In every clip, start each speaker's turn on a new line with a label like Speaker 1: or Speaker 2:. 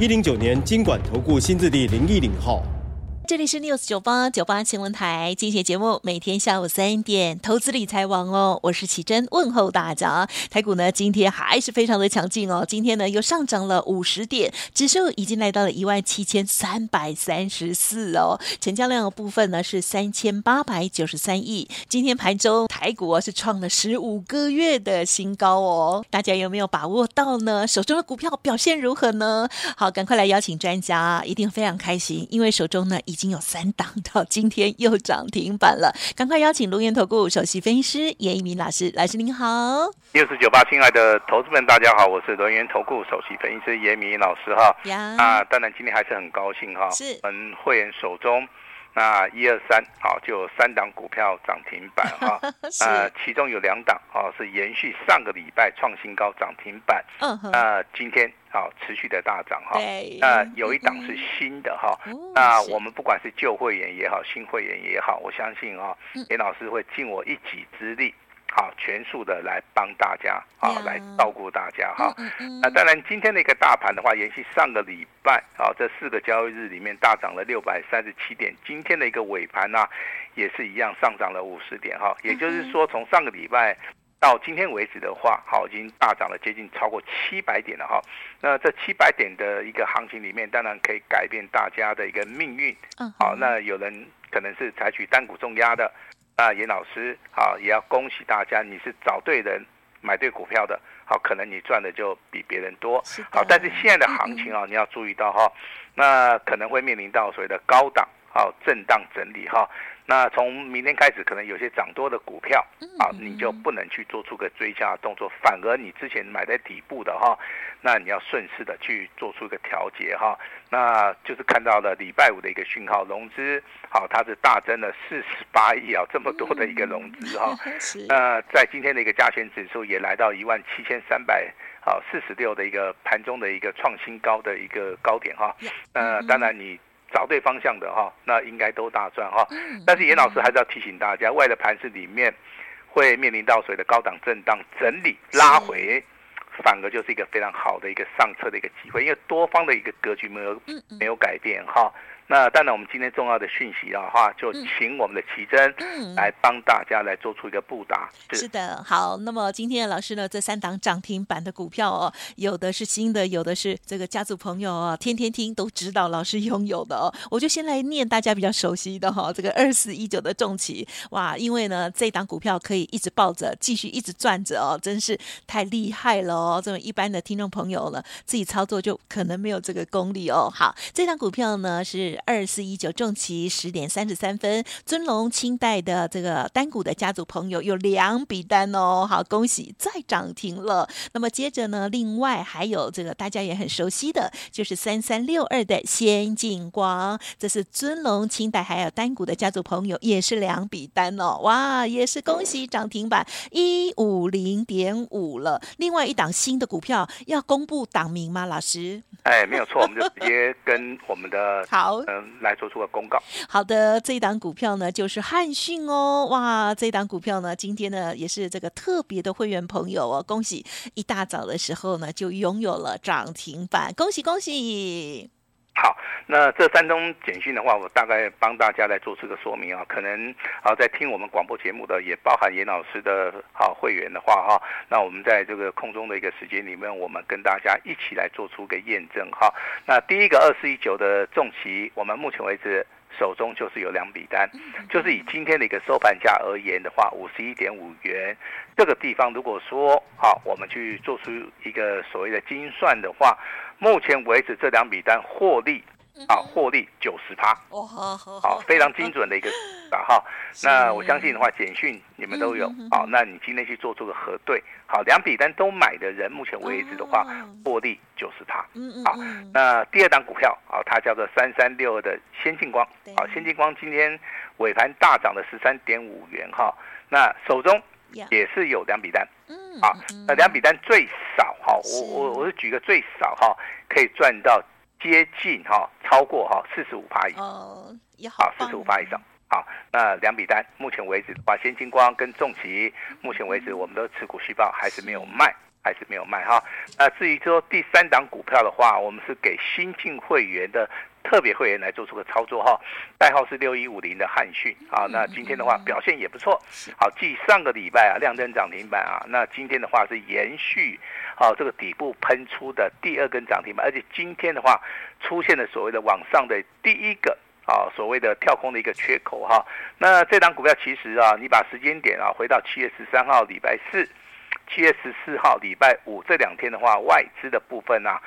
Speaker 1: 一零九年金管投顾新字第零一零号。
Speaker 2: 这里是 News 九八九八新闻台，今天节目，每天下午三点，投资理财王哦，我是奇珍，问候大家。台股呢，今天还是非常的强劲哦，今天呢又上涨了五十点，指数已经来到了一万七千三百三十四哦，成交量的部分呢是三千八百九十三亿。今天盘中台股是创了十五个月的新高哦，大家有没有把握到呢？手中的股票表现如何呢？好，赶快来邀请专家，一定非常开心，因为手中呢已经有三档到今天又涨停板了，赶快邀请龙岩投顾首席分析师严一鸣老师，老师您好。
Speaker 3: 六四九八，亲爱的投资们，大家好，我是龙岩投顾首席分析师严一鸣老师哈。呀，啊，当然今天还是很高兴哈，是我们会员手中。那一二三，好，就有三档股票涨停板哈，呃，其中有两档哦是延续上个礼拜创新高涨停板，嗯那今天好持续的大涨哈，那有一档是新的哈，那我们不管是旧会员也好，新会员也好，我相信啊，严老师会尽我一己之力。好，全数的来帮大家，啊.来照顾大家哈。那、嗯嗯啊、当然，今天的一个大盘的话，延续上个礼拜，啊，这四个交易日里面大涨了六百三十七点。今天的一个尾盘呢、啊，也是一样上涨了五十点哈。也就是说，从上个礼拜到今天为止的话，好，已经大涨了接近超过七百点了哈。那这七百点的一个行情里面，当然可以改变大家的一个命运。嗯好，那有人可能是采取单股重压的。那严老师，好，也要恭喜大家，你是找对人，买对股票的，好，可能你赚的就比别人多，好，但是现在的行情啊，你要注意到哈，那可能会面临到所谓的高档，好，震荡整理哈。那从明天开始，可能有些涨多的股票啊，你就不能去做出个追加动作，反而你之前买在底部的哈，那你要顺势的去做出一个调节哈。那就是看到了礼拜五的一个讯号，融资好，它是大增了四十八亿啊，这么多的一个融资哈。那在今天的一个加权指数也来到一万七千三百好四十六的一个盘中的一个创新高的一个高点哈。那当然你。找对方向的哈，那应该都大赚哈。但是严老师还是要提醒大家，外的盘是里面会面临到所谓的高档震荡整理拉回，反而就是一个非常好的一个上车的一个机会，因为多方的一个格局没有没有改变哈。那当然，我们今天重要的讯息的话，就请我们的奇珍来帮大家来做出一个布达。
Speaker 2: 是的，好。那么今天的老师呢，这三档涨停板的股票哦，有的是新的，有的是这个家族朋友哦，天天听都知道老师拥有的哦。我就先来念大家比较熟悉的哈，这个二四一九的重骑哇，因为呢这档股票可以一直抱着，继续一直赚着哦，真是太厉害了哦。这么一般的听众朋友呢，自己操作就可能没有这个功力哦。好，这档股票呢是。二四一九重旗十点三十三分，尊龙清代的这个单股的家族朋友有两笔单哦，好，恭喜再涨停了。那么接着呢，另外还有这个大家也很熟悉的，就是三三六二的先进光，这是尊龙清代还有单股的家族朋友也是两笔单哦，哇，也是恭喜涨停板一五零点五了。另外一档新的股票要公布档名吗？老师？
Speaker 3: 哎，没有错，我们就直接跟我们的好。来做出个公告。
Speaker 2: 好的，这一档股票呢，就是汉讯哦，哇，这一档股票呢，今天呢也是这个特别的会员朋友哦，恭喜一大早的时候呢就拥有了涨停板，恭喜恭喜。
Speaker 3: 好，那这三宗简讯的话，我大概帮大家来做这个说明啊。可能啊，在听我们广播节目的，也包含严老师的啊会员的话哈。那我们在这个空中的一个时间里面，我们跟大家一起来做出个验证哈。那第一个二四一九的重骑，我们目前为止手中就是有两笔单，就是以今天的一个收盘价而言的话，五十一点五元这个地方，如果说好，我们去做出一个所谓的精算的话。目前为止，这两笔单获利啊，获利九十趴，
Speaker 2: 哦，好，好，
Speaker 3: 非常精准的一个哈。那我相信的话，简讯你们都有，啊，那你今天去做这个核对，好，两笔单都买的人，目前为止的话，获利九十趴，好，那第二档股票，啊，它叫做三三六二的先进光，好，先进光今天尾盘大涨了十三点五元，哈，那手中也是有两笔单，嗯，好，那两笔单最少，哈，我我我是举个最少，哈，可以赚到。接近哈，超过哈四十五趴以上，也好四十五趴以上，好，那两笔单，目前为止的话，先金光跟重骑，目前为止我们的持股续报还是没有卖，还是没有卖哈。那至于说第三档股票的话，我们是给新进会员的。特别会员来做出个操作哈，代号是六一五零的汉讯。啊，那今天的话表现也不错，好，继上个礼拜啊亮灯涨停板啊，那今天的话是延续啊这个底部喷出的第二根涨停板，而且今天的话出现了所谓的往上的第一个啊所谓的跳空的一个缺口哈，那这档股票其实啊，你把时间点啊回到七月十三号礼拜四。七月十四号礼拜五这两天的话，外资的部分啊，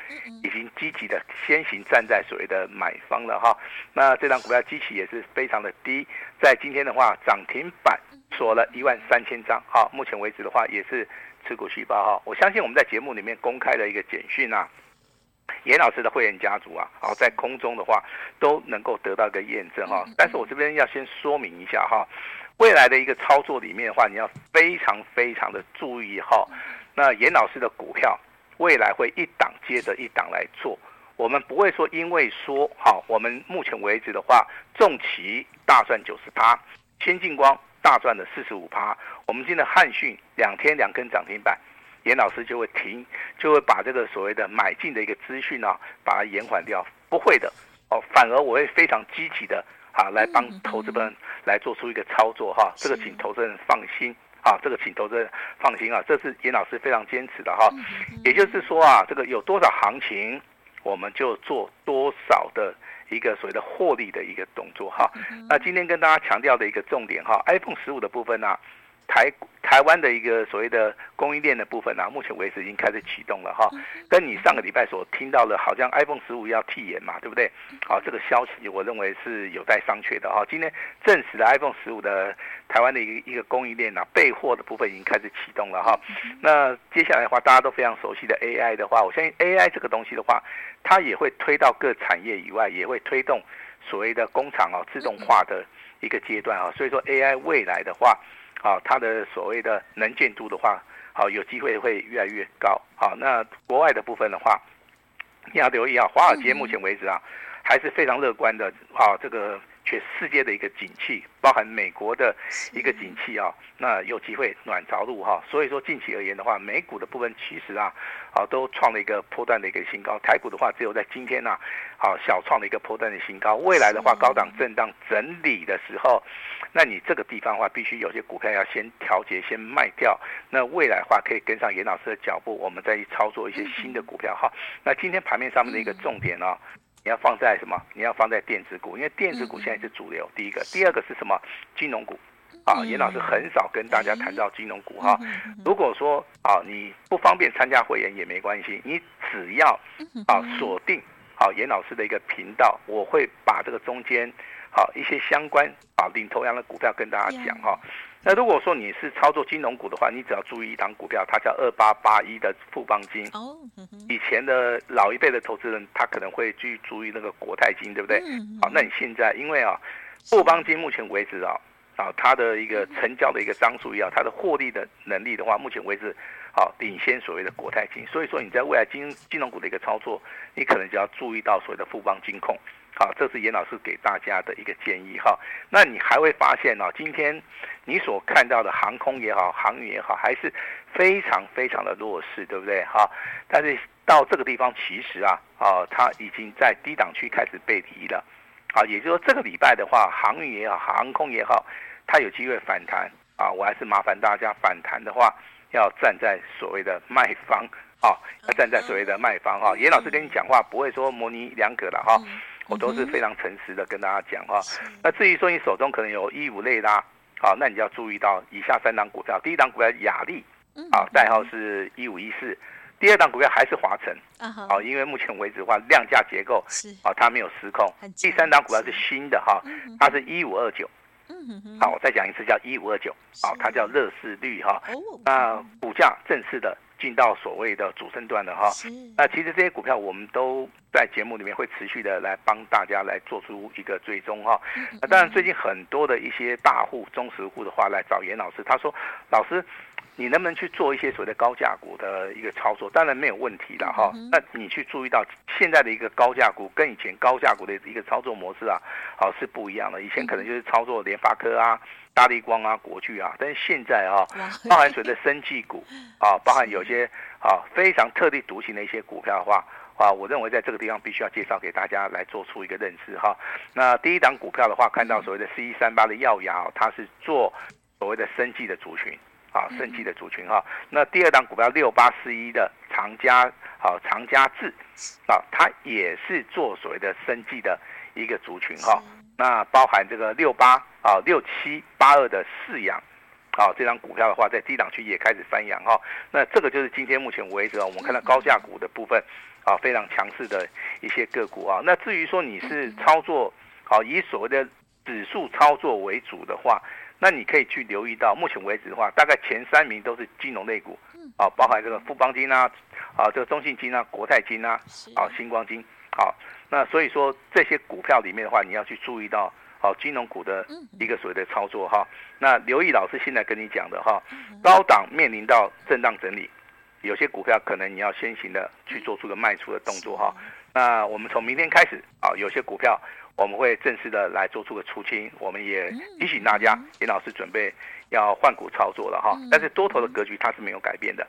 Speaker 3: 已经积极的先行站在所谓的买方了哈。那这张股票基期也是非常的低，在今天的话涨停板锁了一万三千张，好，目前为止的话也是持股续报哈。我相信我们在节目里面公开的一个简讯啊，严老师的会员家族啊，好，在空中的话都能够得到一个验证哈。但是我这边要先说明一下哈。未来的一个操作里面的话，你要非常非常的注意哈。那严老师的股票未来会一档接着一档来做，我们不会说因为说好，我们目前为止的话，重旗大赚九十趴，先进光大赚了四十五趴，我们今天的汉讯两天两根涨停板，严老师就会停，就会把这个所谓的买进的一个资讯啊，把它延缓掉，不会的哦，反而我会非常积极的。好，来帮投资人来做出一个操作哈，这个请投资人放心啊，这个请投资人放心啊，这是严老师非常坚持的哈。也就是说啊，这个有多少行情，我们就做多少的一个所谓的获利的一个动作哈。那今天跟大家强调的一个重点哈，iPhone 十五的部分呢，台。台湾的一个所谓的供应链的部分呢、啊，目前为止已经开始启动了哈。跟你上个礼拜所听到的，好像 iPhone 十五要替延嘛，对不对？好，这个消息我认为是有待商榷的哈。今天证实了 iPhone 十五的台湾的一个一个供应链啊，备货的部分已经开始启动了哈。那接下来的话，大家都非常熟悉的 AI 的话，我相信 AI 这个东西的话，它也会推到各产业以外，也会推动所谓的工厂啊自动化的一个阶段啊。所以说 AI 未来的话。啊，它的所谓的能见度的话，好，有机会会越来越高。好，那国外的部分的话，你要留意啊，华尔街目前为止啊，还是非常乐观的啊，这个。全世界的一个景气，包含美国的一个景气啊，那有机会暖着陆哈。所以说近期而言的话，美股的部分其实啊，啊都创了一个波段的一个新高。台股的话，只有在今天呢，啊小创了一个波段的新高。未来的话，高档震荡整理的时候，那你这个地方的话，必须有些股票要先调节，先卖掉。那未来的话，可以跟上严老师的脚步，我们再去操作一些新的股票哈。那今天盘面上面的一个重点呢？你要放在什么？你要放在电子股，因为电子股现在是主流。第一个，第二个是什么？金融股。啊，严老师很少跟大家谈到金融股哈。如果说啊，你不方便参加会员也没关系，你只要啊锁定好严老师的一个频道，我会把这个中间好一些相关啊领头羊的股票跟大家讲哈。那如果说你是操作金融股的话，你只要注意一档股票，它叫二八八一的富邦金。哦，以前的老一辈的投资人，他可能会去注意那个国泰金，对不对？好，那你现在因为啊，富邦金目前为止啊，啊，它的一个成交的一个张数也好，它的获利的能力的话，目前为止，好领先所谓的国泰金。所以说你在未来金金融股的一个操作，你可能就要注意到所谓的富邦金控。好，这是严老师给大家的一个建议哈。那你还会发现呢，今天你所看到的航空也好，航运也好，还是非常非常的弱势，对不对哈？但是到这个地方，其实啊，啊，它已经在低档区开始背离了。啊，也就是说，这个礼拜的话，航运也好，航空也好，它有机会反弹啊。我还是麻烦大家反弹的话，要站在所谓的卖方啊，要站在所谓的卖方哈。严老师跟你讲话不会说模棱两可了哈。我都是非常诚实的跟大家讲哈，那至于说你手中可能有一五类啦，好，那你就要注意到以下三档股票。第一档股票雅丽，啊，代号是一五一四，第二档股票还是华城，啊，因为目前为止的话，量价结构是啊，它没有失控。第三档股票是新的哈，它是一五二九，嗯好，我再讲一次，叫一五二九，好，它叫乐视绿哈，那股价正式的进到所谓的主升段的哈，那其实这些股票我们都在节目里面会持续的来帮大家来做出一个追踪哈，那当然最近很多的一些大户、中实户的话来找严老师，他说，老师。你能不能去做一些所谓的高价股的一个操作？当然没有问题了哈。那你去注意到现在的一个高价股跟以前高价股的一个操作模式啊，好是不一样的。以前可能就是操作联发科啊、大立光啊、国巨啊，但是现在啊，包含所谓的生技股啊，包含有些啊非常特立独行的一些股票的话啊，我认为在这个地方必须要介绍给大家来做出一个认识哈。那第一档股票的话，看到所谓的四一三八的耀雅，它是做所谓的生技的族群。啊，生技的族群哈，那第二档股票六八四一的长嘉，好长嘉智，啊，它也是做所谓的生技的一个族群哈。那包含这个六八啊六七八二的四阳，啊，这张股票的话，在低档区也开始翻扬哈。那这个就是今天目前为止啊，我们看到高价股的部分啊，非常强势的一些个股啊。那至于说你是操作好以所谓的指数操作为主的话，那你可以去留意到，目前为止的话，大概前三名都是金融类股，啊，包含这个富邦金啊，啊，这个中信金啊，国泰金啊，啊，星光金，好，那所以说这些股票里面的话，你要去注意到，好，金融股的一个所谓的操作哈。那刘毅老师现在跟你讲的哈，高档面临到震荡整理，有些股票可能你要先行的去做出个卖出的动作哈。那我们从明天开始啊，有些股票。我们会正式的来做出个出清，我们也提醒大家，严老师准备要换股操作了哈。但是多头的格局它是没有改变的，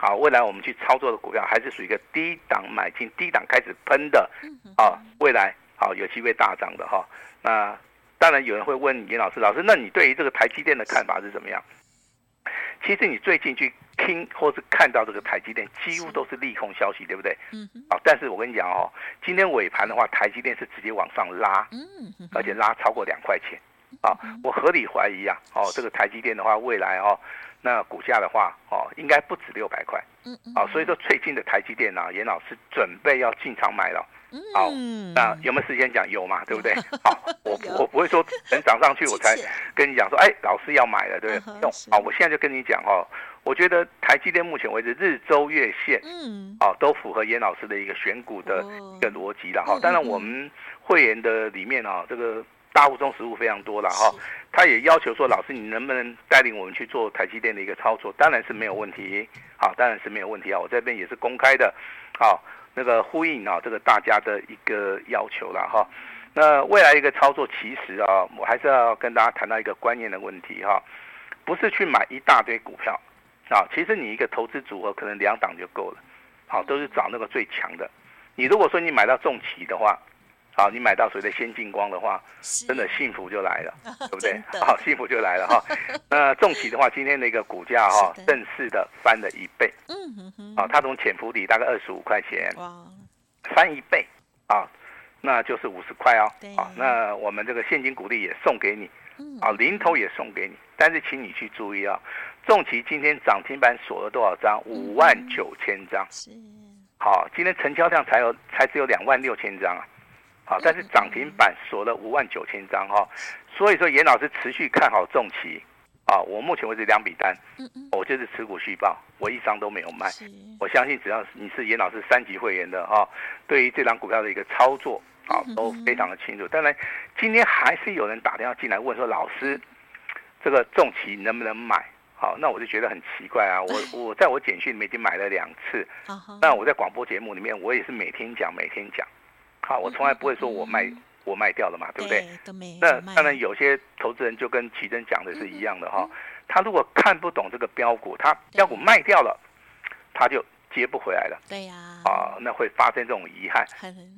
Speaker 3: 好，未来我们去操作的股票还是属于一个低档买进，低档开始喷的，啊，未来好有机会大涨的哈。那当然有人会问严老师，老师，那你对于这个台积电的看法是怎么样？其实你最近去听或是看到这个台积电，几乎都是利空消息，对不对？嗯。好，但是我跟你讲哦，今天尾盘的话，台积电是直接往上拉，嗯，而且拉超过两块钱，啊，我合理怀疑啊，哦，这个台积电的话，未来哦，那股价的话，哦，应该不止六百块，嗯嗯。啊，所以说最近的台积电啊，严老师准备要进场买了。好，那有没有时间讲？有嘛，对不对？好，我我不会说等涨上去我才跟你讲说，哎，老师要买了，对不对？用好，我现在就跟你讲哦，我觉得台积电目前为止日周月线，嗯，啊，都符合严老师的一个选股的一个逻辑了哈。当然我们会员的里面啊，这个大户中实物非常多了哈，他也要求说，老师你能不能带领我们去做台积电的一个操作？当然是没有问题，好，当然是没有问题啊，我这边也是公开的，好。那个呼应啊，这个大家的一个要求了哈。那未来一个操作，其实啊，我还是要跟大家谈到一个观念的问题哈，不是去买一大堆股票啊。其实你一个投资组合可能两档就够了，好，都是找那个最强的。你如果说你买到重企的话，好，你买到所谓的先进光的话，真的幸福就来了，对不对？好，幸福就来了哈。那重企的话，今天的一个股价哈，正式的翻了一倍。嗯哼哼。啊，它从潜伏底大概二十五块钱，翻一倍啊，那就是五十块哦。啊，那我们这个现金股利也送给你，啊，零头也送给你。但是请你去注意啊，重企今天涨停板锁了多少张？五万九千张。是。好，今天成交量才有才只有两万六千张啊。好，但是涨停板锁了五万九千张哈，所以说严老师持续看好重骑啊，我目前为止两笔单，我就是持股续报，我一张都没有卖，我相信只要你是严老师三级会员的哈，对于这张股票的一个操作啊都非常的清楚。当然，今天还是有人打电话进来问说，老师这个重骑能不能买？好，那我就觉得很奇怪啊，我 我在我简讯里面已经买了两次，那我在广播节目里面我也是每天讲每天讲。好，我从来不会说我卖我卖掉了嘛，对不对？那当然有些投资人就跟奇珍讲的是一样的哈，他如果看不懂这个标股，他标股卖掉了，他就接不回来了。对呀。啊，那会发生这种遗憾。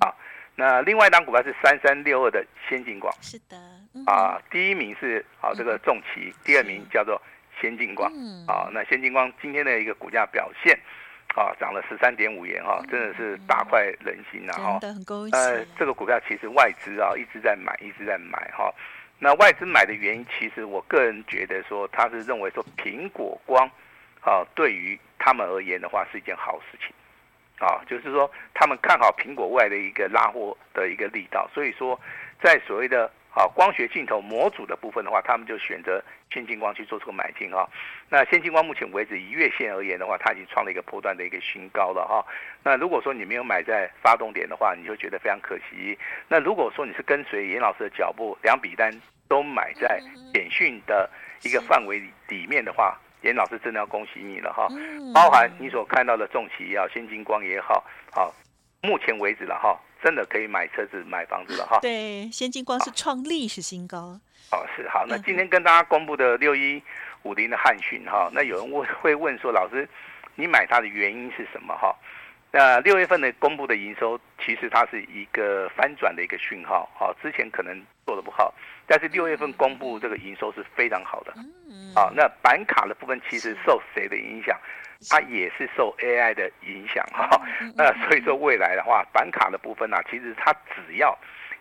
Speaker 3: 啊，那另外一档股票是三三六二的先进光。是的。啊，第一名是啊这个重旗，第二名叫做先进光。啊，那先进光今天的一个股价表现。啊，涨了十三点五元哈，真的是大快人心呐哈。呃，这个股票其实外资啊一直在买，一直在买哈。那外资买的原因，其实我个人觉得说，他是认为说苹果光，啊，对于他们而言的话是一件好事情，啊，就是说他们看好苹果未来的一个拉货的一个力道，所以说在所谓的啊光学镜头模组的部分的话，他们就选择先进光去做出个买进哈。那先进光目前为止以月线而言的话，它已经创了一个波段的一个新高了哈。那如果说你没有买在发动点的话，你就觉得非常可惜。那如果说你是跟随严老师的脚步，两笔单都买在简讯的一个范围里面的话，严老师真的要恭喜你了哈。包含你所看到的重企也好，先进光也好，好，目前为止了哈，真的可以买车子、买房子了哈。
Speaker 2: 对，先进光是创历史新高。
Speaker 3: 哦，是好。那今天跟大家公布的六一五零的汉讯哈，那有人问 会问说，老师，你买它的原因是什么哈？那六月份的公布的营收，其实它是一个翻转的一个讯号哈。之前可能做的不好，但是六月份公布这个营收是非常好的。啊，那板卡的部分其实受谁的影响？它也是受 AI 的影响哈。那所以说未来的话，板卡的部分呢、啊，其实它只要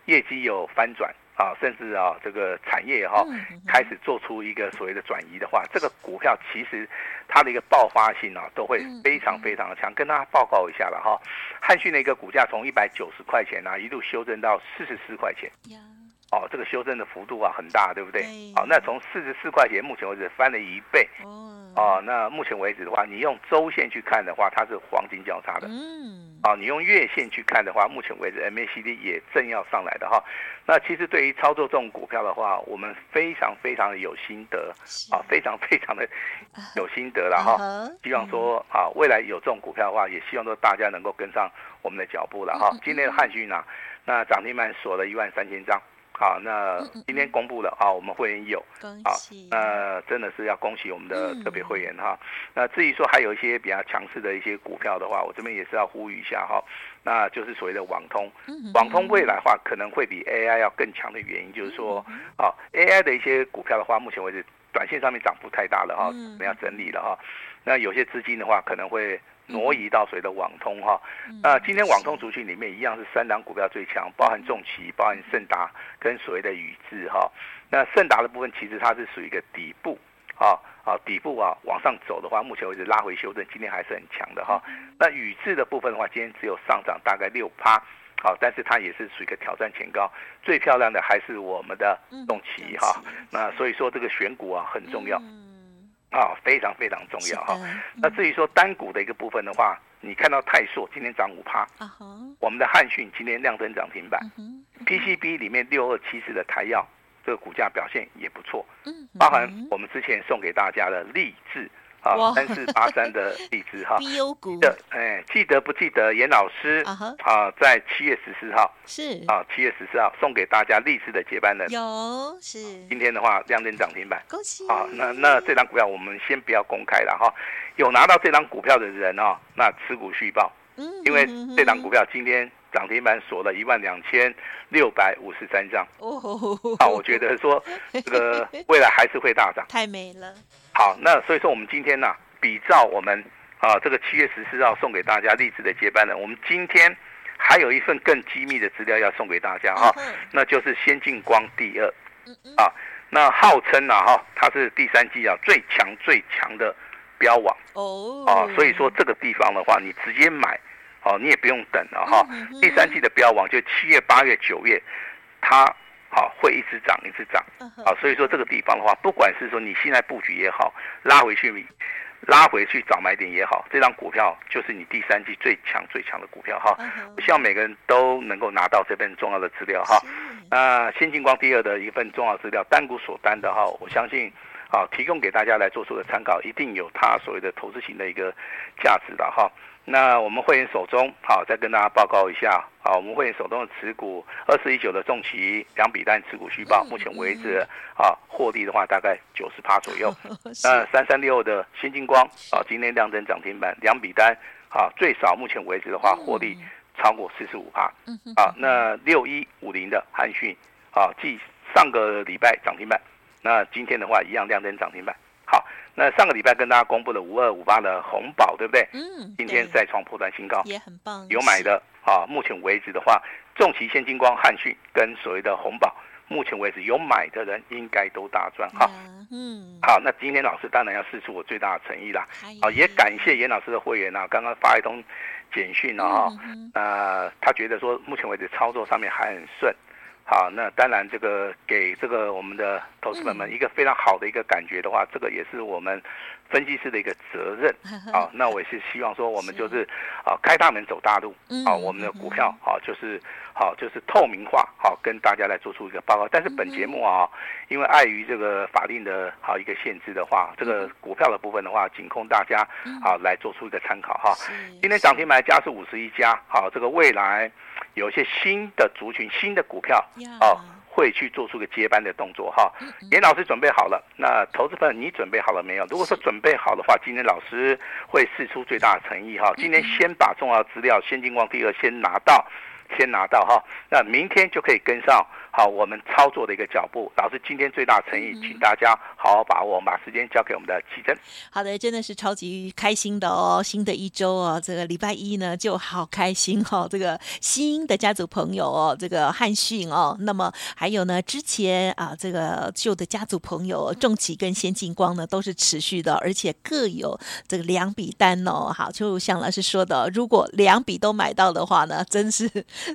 Speaker 3: 业绩有翻转。啊，甚至啊，这个产业哈、啊、开始做出一个所谓的转移的话，这个股票其实它的一个爆发性啊，都会非常非常的强。跟大家报告一下了哈，汉讯的一个股价从一百九十块钱啊，一路修正到四十四块钱。哦，这个修正的幅度啊很大，对不对？好，那从四十四块钱，目前为止翻了一倍。哦，那目前为止的话，你用周线去看的话，它是黄金交叉的。嗯。啊，你用月线去看的话，目前为止 MACD 也正要上来的哈。那其实对于操作这种股票的话，我们非常非常的有心得啊，非常非常的有心得了哈。希望说啊，未来有这种股票的话，也希望说大家能够跟上我们的脚步了哈。今天的汉讯呢，那涨停板锁了一万三千张。好，那今天公布了啊，我们会员有，好，那真的是要恭喜我们的特别会员哈。那至于说还有一些比较强势的一些股票的话，我这边也是要呼吁一下哈。那就是所谓的网通，网通未来的话可能会比 AI 要更强的原因，就是说啊，AI 的一些股票的话，目前为止短线上面涨幅太大了哈，我们要整理了哈。那有些资金的话可能会。挪移到所谓的网通哈，那今天网通族群里面一样是三档股票最强，包含重企，包含盛达跟所谓的宇智哈。那盛达的部分其实它是属于一个底部，啊啊底部啊往上走的话，目前为止拉回修正，今天还是很强的哈。那宇智的部分的话，今天只有上涨大概六趴，好，但是它也是属于一个挑战前高，最漂亮的还是我们的重企哈。那所以说这个选股啊很重要。啊，非常非常重要哈。那至于说单股的一个部分的话，你看到泰硕今天涨五趴，我们的汉讯今天亮灯涨停板，PCB 里面六二七四的台药这个股价表现也不错，包含我们之前送给大家的力智。啊，三四八三的荔枝哈，记得哎，记得不记得严老师啊？在七月十四号是。啊，七月十四号送给大家荔枝的接班人。有是。今天的话亮灯涨停板，恭喜。啊！那那这张股票我们先不要公开了哈，有拿到这张股票的人哦，那持股续报，嗯，因为这张股票今天涨停板锁了一万两千六百五十三张。哦，啊，我觉得说这个未来还是会大涨，
Speaker 2: 太美了。
Speaker 3: 好，那所以说我们今天呢、啊，比照我们啊这个七月十四号送给大家励志的接班人，我们今天还有一份更机密的资料要送给大家哈、啊，那就是先进光第二，啊，那号称啊哈，它是第三季啊最强最强的标王。哦，啊，所以说这个地方的话，你直接买，哦、啊，你也不用等了哈、啊，第三季的标王就七月、八月、九月，它。好，会一直涨，一直涨。啊，所以说这个地方的话，不管是说你现在布局也好，拉回去，拉回去找买点也好，这张股票就是你第三季最强最强的股票哈。我希望每个人都能够拿到这份重要的资料哈。那先进光第二的一份重要资料，单股所单的哈，我相信啊，提供给大家来做出的参考，一定有它所谓的投资型的一个价值的哈。那我们会员手中，好，再跟大家报告一下，好，我们会员手中的持股二四一九的重旗两笔单持股虚报，目前为止，啊，获利的话大概九十趴左右。那三三六的先进光，啊，今天亮灯涨停板，两笔单，啊，最少目前为止的话，获利超过四十五趴。啊，那六一五零的汉讯，啊，继上个礼拜涨停板，那今天的话一样亮灯涨停板。好，那上个礼拜跟大家公布了五二五八的红宝，对不对？嗯。今天再创破断新高，也很棒。有买的啊，目前为止的话，重旗、现金光、汉讯跟所谓的红宝，目前为止有买的人应该都大赚哈。
Speaker 2: 嗯，
Speaker 3: 好，那今天老师当然要试出我最大的诚意啦。好，也感谢严老师的会员啊，刚刚发一通简讯啊，呃，他觉得说目前为止操作上面还很顺。好，那当然，这个给这个我们的投资者们一个非常好的一个感觉的话，这个也是我们分析师的一个责任。好，那我也是希望说，我们就是啊，开大门走大路。啊，我们的股票好，就是好，就是透明化，好，跟大家来做出一个报告。但是本节目啊，因为碍于这个法令的好一个限制的话，这个股票的部分的话，仅供大家啊来做出一个参考哈。今天涨停板家是五十一家，好，这个未来。有一些新的族群、新的股票哦，会去做出个接班的动作哈。严老师准备好了，那投资朋友你准备好了没有？如果说准备好的话，今天老师会试出最大的诚意哈。今天先把重要资料、先进光第二先拿到，先拿到哈，那明天就可以跟上。好，我们操作的一个脚步，老师今天最大诚意，请大家好好把握，我们把时间交给我们的奇珍。
Speaker 2: 好的，真的是超级开心的哦，新的一周哦，这个礼拜一呢就好开心哈、哦，这个新的家族朋友哦，这个汉讯哦，那么还有呢之前啊这个旧的家族朋友重企跟先进光呢都是持续的，而且各有这个两笔单哦，好，就像老师说的，如果两笔都买到的话呢，真是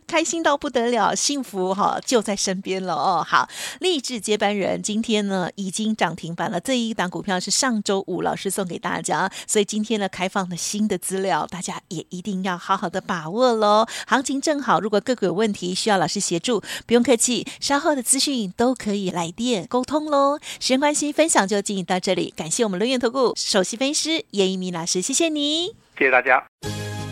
Speaker 2: 开心到不得了，幸福哈、哦、就在。身边了哦，好，励志接班人今天呢已经涨停板了。这一档股票是上周五老师送给大家，所以今天呢开放了新的资料，大家也一定要好好的把握喽。行情正好，如果个股有问题需要老师协助，不用客气，稍后的资讯都可以来电沟通喽。时间关系，分享就进行到这里，感谢我们伦元投顾首席分析师叶一鸣老师，谢谢你，
Speaker 3: 谢谢大家。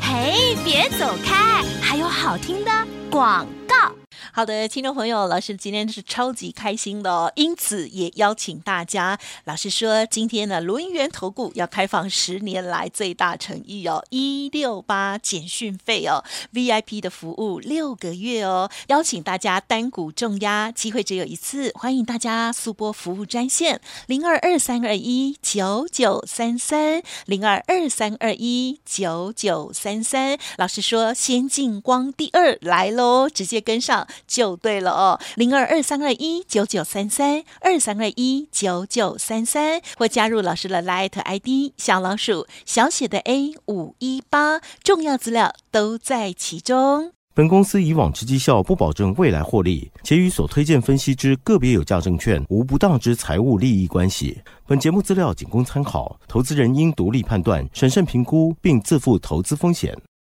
Speaker 4: 嘿，别走开，还有好听的广告。
Speaker 2: 好的，听众朋友，老师今天是超级开心的哦，因此也邀请大家。老师说，今天呢，轮圆投顾要开放十年来最大诚意哦，一六八简讯费哦，VIP 的服务六个月哦，邀请大家单股重压，机会只有一次，欢迎大家速拨服务专线零二二三二一九九三三零二二三二一九九三三。老师说，先进光第二来喽，直接跟上。就对了哦，零二二三二一九九三三二三二一九九三三，或加入老师的 Light ID 小老鼠小写的 A 五一八，重要资料都在其中。
Speaker 1: 本公司以往之绩效不保证未来获利，且与所推荐分析之个别有价证券无不当之财务利益关系。本节目资料仅供参考，投资人应独立判断、审慎评估，并自负投资风险。